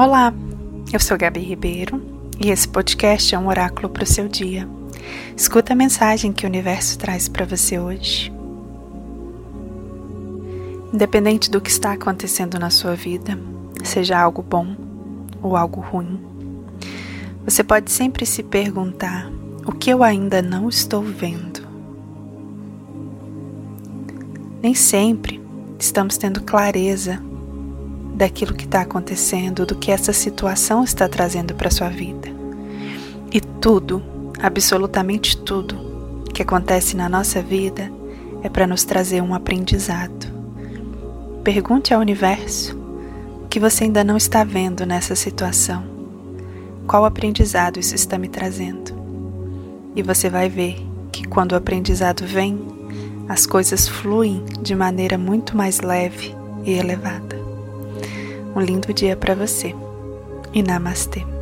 Olá, eu sou Gabi Ribeiro e esse podcast é um oráculo para o seu dia. Escuta a mensagem que o universo traz para você hoje. Independente do que está acontecendo na sua vida, seja algo bom ou algo ruim, você pode sempre se perguntar: o que eu ainda não estou vendo? Nem sempre estamos tendo clareza daquilo que está acontecendo, do que essa situação está trazendo para sua vida. E tudo, absolutamente tudo, que acontece na nossa vida é para nos trazer um aprendizado. Pergunte ao universo o que você ainda não está vendo nessa situação. Qual aprendizado isso está me trazendo? E você vai ver que quando o aprendizado vem, as coisas fluem de maneira muito mais leve e elevada. Um lindo dia para você e namastê.